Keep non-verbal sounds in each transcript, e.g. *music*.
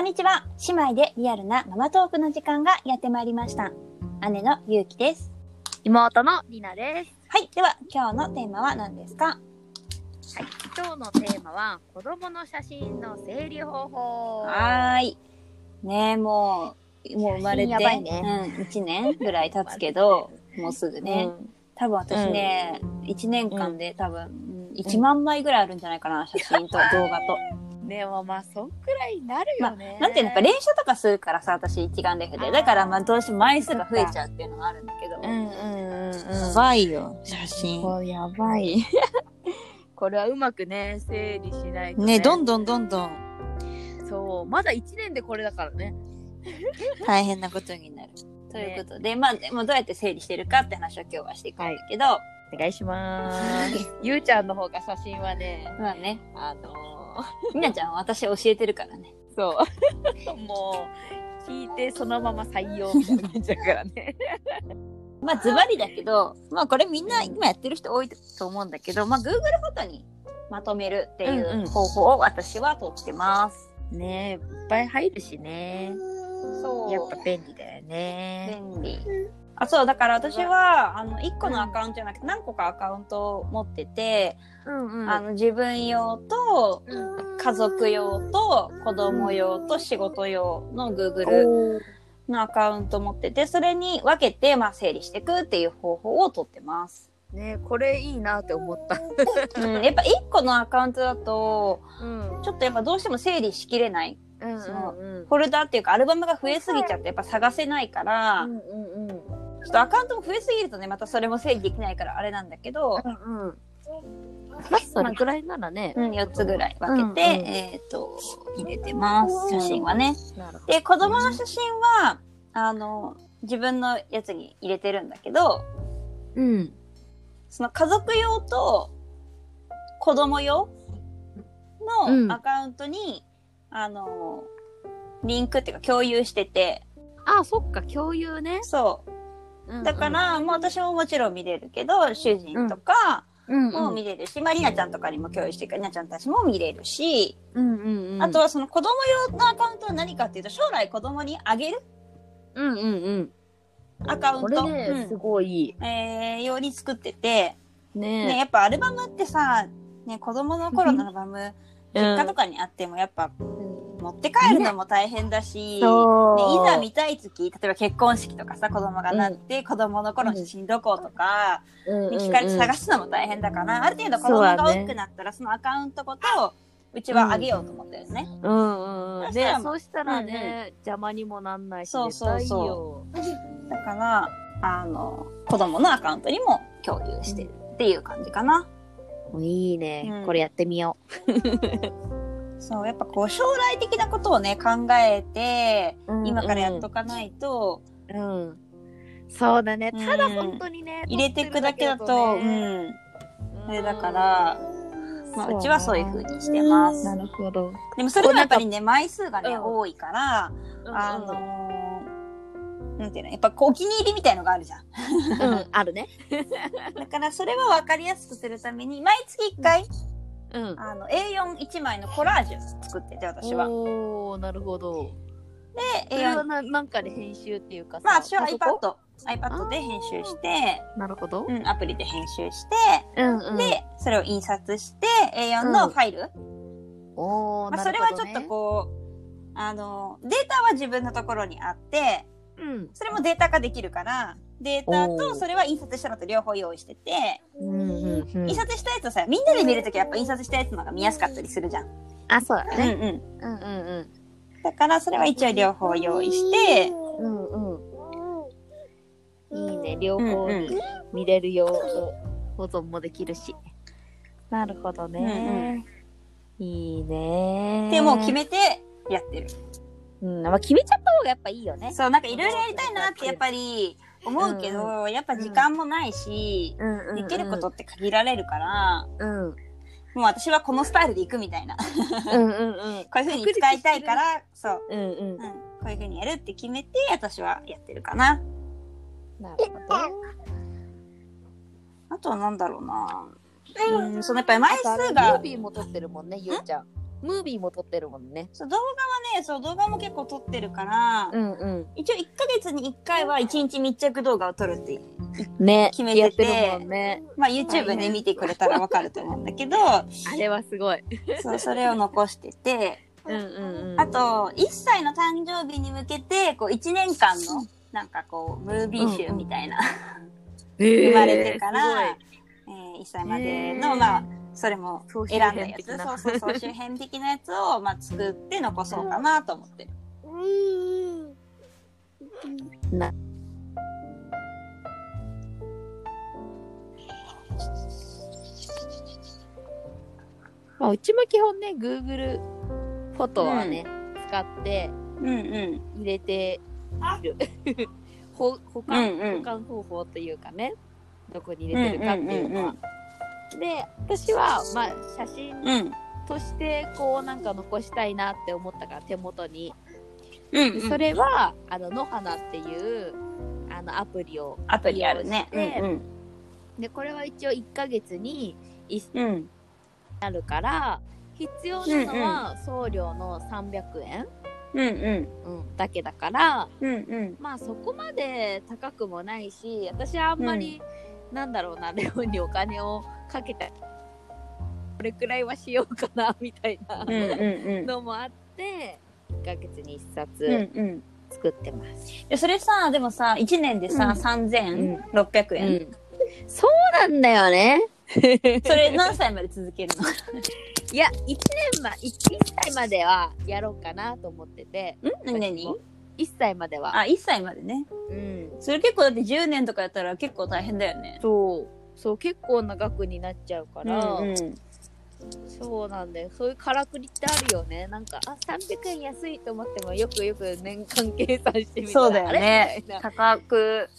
こんにちは。姉妹でリアルなママトークの時間がやってまいりました。姉のゆうきです。妹のりなです。はい。では、今日のテーマは何ですか？はい。今日のテーマは、子供の写真の整理方法。はーい。ねえ、もう、もう生まれて、ねうん、1年 *laughs* ぐらい経つけど、もうすぐね。うん多分私ね、1年間で多分、うん1万枚ぐらいあるんじゃないかな、写真と *laughs* 動画と。でもまあ、そんくらいになるよね。なんていうの、やっぱ練習とかするからさ、私一眼レフで。だからまあどうしても枚数が増えちゃうっていうのがあるんだけど。うんうんうんうん。やばいよ、写真。やばい。*laughs* これはうまくね、整理しないと、ね、どんどんどんどんそう、まだ1年でこれだからね。大変なことになる。ということで、まあ、でもどうやって整理してるかって話を今日はしていくんだけど、お願いします。*laughs* ゆうちゃんの方が写真はね、まあね、あの *laughs* みなちゃんは私教えてるからね。ー、そう。*laughs* もう、聞いてそのまま採用みたいな感じだからね。*laughs* まあ、ズバリだけど、まあ、これみんな今やってる人多いと思うんだけど、まあ、Google フォトにまとめるっていうんううん方法を私は取ってます。ねえ、いっぱい入るしね。そうやっぱ便利だよね。便利。あ、そう、だから私は、あの、1個のアカウントじゃなくて何個かアカウントを持ってて、うんうあの、自分用と、家族用と、子供用と仕事用の Google のアカウント持ってて、それに分けて、まあ、整理していくっていう方法をとってます。ねこれいいなって思った。うん、やっぱ1個のアカウントだと、うん。ちょっとやっぱどうしても整理しきれない。うんそのうんフォルダっていうかアルバムが増えすぎちゃってやっぱ探せないから、うんうんうん。ちょっとアカウントも増えすぎるとね、またそれも整理できないからあれなんだけど、うんうん。まあ、それくらいならね。うん、4つぐらい分けて、うんうんえっ、と、入れてます。写真はね。なるほで、子供の写真は、あの、自分のやつに入れてるんだけど、ど。うん。その家族用と子供用うんのアカウントに、あの、リンクっていうか共有してて、あ、そっか、共有ね。そう。だから、もう私ももちろん見れるけど、主人とかうん。も見れるし、まあ、りなちゃんとかにも共有してるから、りなちゃんたちも見れるし、うんうんうん。あと、はその子供用のアカウントは何かっていうと、将来子供にあげる？うんうんうん。アカウント、これね、うん。すごい。えー、用に作ってて、ね、ねやっぱアルバムってさ、ね、子供の頃のアルバム、実家とかにあってもやっぱ持って帰るのも大変だし、ね、いざ見たい時、例えば結婚式とかさ、子供がなって、子供の頃の写真どことか、に聞かれて探すのも大変だから、ある程度子供が大きくなったら、そのアカウントごと、うちはあげようと思ってるね。うんうんうん。ねそしたら、そうしたらね、邪魔にもなんないし、そうそうそう。絶だから、あの、子供のアカウントにも共有してるっていう感じかな。対いいね、うん。これやってみよ *laughs* そう、やっぱこう、将来的なことをね、考えて、う。今からやっとかないと、うん。うん。そうだね。うんただ本当にね、入れていくだけだと、撮ってるうん。だそれだから、まあ、うちはそういう風にしてます。なるほど。でもそれでもやっぱりね、枚数がね、うん多いから、ああのー、なんていうの、やっぱこうお気に入りみたいのがあるじゃん。の、うん、あるね。*laughs* だからそれは分かりやすくするために、毎月1回、うん。あの、A41 枚のコラージュ作ってて、私は。おー、なるほど。で、それは A4、ななんかで編集っていうかさまあ私は iPad、iPad で編集して、なるほど。うん、アプリで編集して、うんうん。で、それを印刷して、A4 のファイル、おー、まあ、なそれはちょっとこう、あの、データは自分のところにあって、うん。それもデータ化できるから、データとそれは印刷したのと両方用意してて、うんうんうん印刷したやつをさ、みんなで見るときやっぱ印刷したやつの方が見やすかったりするじゃん。あ、そうだうんね。うん。うんうんだからそれは一応両方用意して、うん。うんうん。いいね。両うん方見れるよう保存もできるし。なるほどね。いいね。でもう決めてやってる。うん、まあ決めちゃった方がやっぱいいよね。そう、なんかいろいろやりたいなってやっぱり思うけど、やっぱ時間もないし、うんうんうんできることって限られるから、うん。うんもう私はこのスタイルで行くみたいな。こうんうん。*laughs* ういう風に使いたいから、そう。うんうんうん。こういう風にやるって決めて、私はやってるかな。なるほど。あとはなんだろうな。うん、そのやっぱり枚数あとあれムーが、ビーも撮ってるもんね、ゆうちゃん。ムービーも撮ってるもんね。そう動画はね、そう動画も結構撮ってるから、うんう一応1ヶ月に1回は1日密着動画を撮るって、ん。ね。決めてててるもんね。まあ YouTube で見てくれたらわかると思うんだけど、*laughs* あれはすごい。そう、それを残してて、うんうんうん。あと、1歳の誕生日に向けて、こう1年間の、なんかこう、ムービー集みたいな、生まれてから、えー1歳までの、まあ、それも選んだやつ、編的なそう。そう、総集編的なやつを、まあ、作って残そう。かなと思ってる。なまあ、う。ちも基本ね、Google フォトはね、使ってうんう。ん。入れている。ほ保管、うんう。ん保管方法というかね、どこに入れてるかっていうのは。うんうんう。んで、私は、まあ、写真うん。として、こう、なんか残したいなって思ったから、手元に。うん、でそれは、あの、野花っていう、あの、アプリをアプリあるね。利用してうんで、これは一応1ヶ月に1うん。うん。なるから、必要なのは送料の300円、うんうん。うん、だけだから、うんうん。まあそこまで高くもないし、私はあんまり、なんだろうな、レオンにお金をかけて、これくらいはしようかな、みたいなうんうんのもあって、1ヶ月に1うん。冊うん作ってます。でそれさ、でもさ、1年でさ、うん3600円、うんそうなんだよね。*laughs* それ何歳まで続けるの？*laughs* いや、1年ま、1, 歳まではやろうかなと思ってて、ん？何？何？1歳までは。あ、1歳までね。うん。それ結構だって10年とかやったら結構大変だよね。そう。そう、結構な額になっちゃうから、うんうんそうなんだよ。そういうからくりってあるよね。なんか、あ、300円安いと思っても、よくよく年間計算してみたら、そうだよね。価格、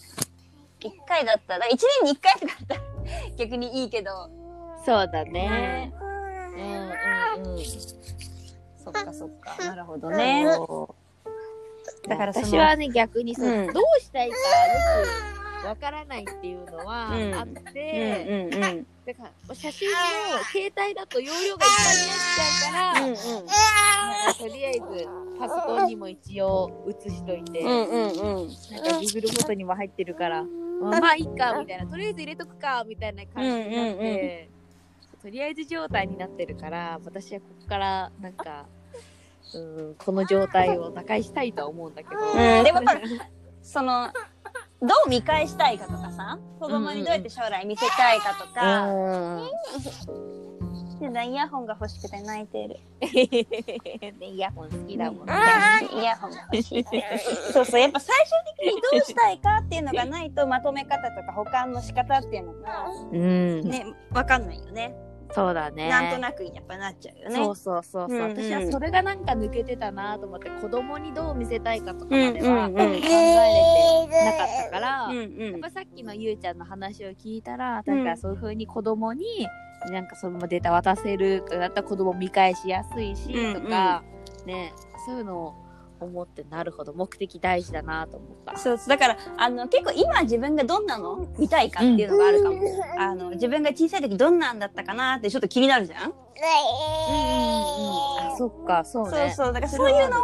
1回だったら、1年に1回とかだったら *laughs* 逆にいいけど。そうだね。うんうんうん。そっかそっか。*laughs* なるほどね。だから私はね、逆にそう、うんどうしたいかよくわからないっていうのはうんあって、うんうんうん。だから写真も携帯だと容量がいっぱいになっちゃうから、とりあえずパソコンにも一応写しといて、うんうんうん。なんか Google フォトにも入ってるから、まあまあいいかみたいな、とりあえず入れとくかみたいな感じになって、とりあえず状態になってるから、私はここからなんか、うん、この状態を打開したいとは思うんだけど。うんでもその、どう見返したいかとかさ、子供にどうやって将来見せたいかとか、うん。でだイヤホンが欲しくて泣いてる。ね *laughs* イヤホン好きだもんね。イヤホンが欲しい。そうそう、やっぱ最終的にどうしたいかっていうのがないと、まとめ方とか保管の仕方っていうのが、うん。ね、わかんないよね。そうだね。なんとなくにやっぱなっちゃうよね。そうそうそうそう、うんうん。私はそれがなんか抜けてたなと思って子供にどう見せたいかとかまではうんうんうん。考えれてなかったから、うんやうん。っぱさっきのゆうちゃんの話を聞いたらなんかそういう風に子供になんかそのデータ渡せるだったら子供見返しやすいしうんうん。とか、ねそういうのを思ってなるほど目的大事だなと思った。そうそう。だから、あの、結構今自分がどんなの？見たいかっていうのがあるかも。あの、自分が小さい時どんなんだったかなってちょっと気になるじゃん？うんうんうん、あそっかそうね。そうそう。だからそういうのを、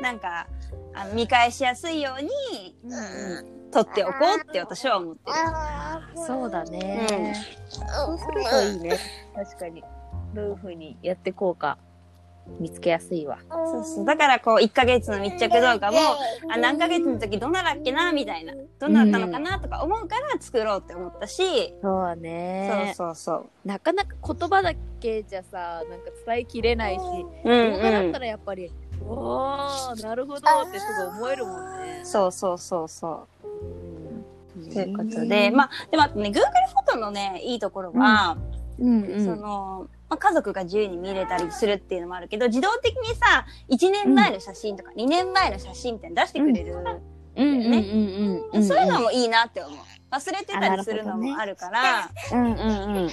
なんか、あの見返しやすいように、うんうん撮っておこうって私は思ってる。そうだね、そうするといいね。確かに。どういう風にやってこうか見つけやすいわ。そうそう。だからこう、1ヶ月の密着動画も、あ、何ヶ月の時どんなだっけな？みたいな。どんなだったのかな？とか思うから作ろうって思ったし、そうだね。そうそうそう。なかなか言葉だけじゃさ、なんか伝えきれないし、うん動画だったうん。らやっぱり、おー、なるほどってすぐ思えるもんね。そうそうそうそう。うんということで、まあ、でもあとね、Google フォトのね、いいところは、うんうん。その、まあ、家族が自由に見れたりするっていうのもあるけど、自動的にさ、1年前の写真とか2年前の写真みたいなの出してくれる。うんうんうんうん。そういうのもいいなって思う。忘れてたりするのもあるから、うんうんうん。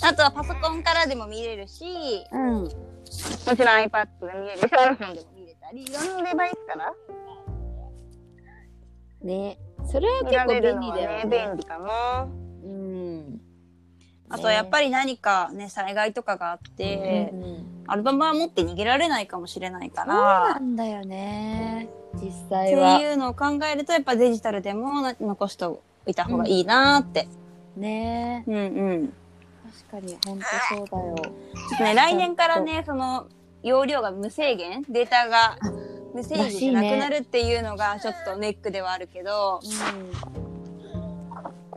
あとはパソコンからでも見れるし、うん。もちろん iPad で見れるし、iPhone でも見れたり、いろんなデバイスからね。それは結構便利だよね、便利かな。うん。あとやっぱり何かね、災害とかがあって、うんアルバムは持って逃げられないかもしれないかそうなら。んだよね。実って際は。いうのを考えると、やっぱデジタルでもな残しておいた方がいいなーって。ねうんうん。確かに、ほんとそうだよ。ちょっとね、来年からね、その、容量が無制限データが無制限じゃなくなるっていうのがちょっとネックではあるけど、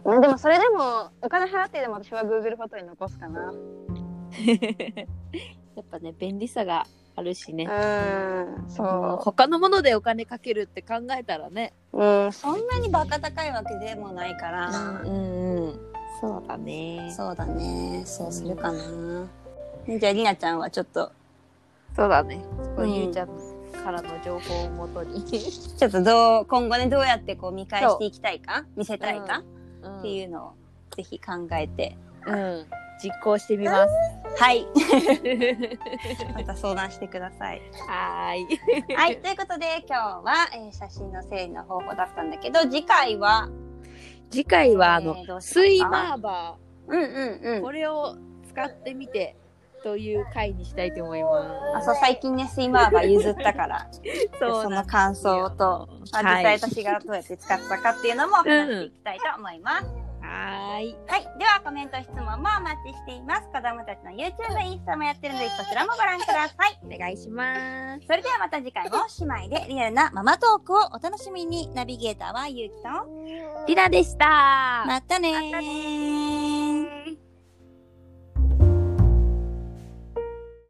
でもそれでもお金払ってでも私は Google フォトに残すかな。*laughs* やっぱね、便利さがあるしね。うん、もうそ他のものでお金かけるって考えたらね。う。うん、そんなにバカ高いわけでもないから。うんうん。そうだね。そうだね。そうするかな。じゃあ、りなちゃんはちょっと、そうだね。こううんゆうちゃんからの情報をもとに。*laughs* ちょっとどう、今後ね、どうやってこう見返していきたいか、見せたいか、うんっていうのをぜひ考えて。うん。実行してみます。はい。*laughs* また相談してください。はーい。はい。ということで、今日は、えー写真の整理の方法だったんだけど、次回は、次回は、あのえースイマーバうんうんうー。んこ。れを使ってみて、という回にしたいと思いまあ、そう、最近ね、スイマーバー譲ったから、*laughs* す。その感想と、まあ、実はい際私がどうやって使ったかっていうのも話していきたいと思います。はーい。はい。では、コメント、質問もお待ちしています。子供たちの YouTube、インスタもやってるので、そちらもご覧ください。お願いします。それではまた次回も姉妹でリアルなママトークをお楽しみに。ナビゲーターはゆうきと、りなでした。またねー。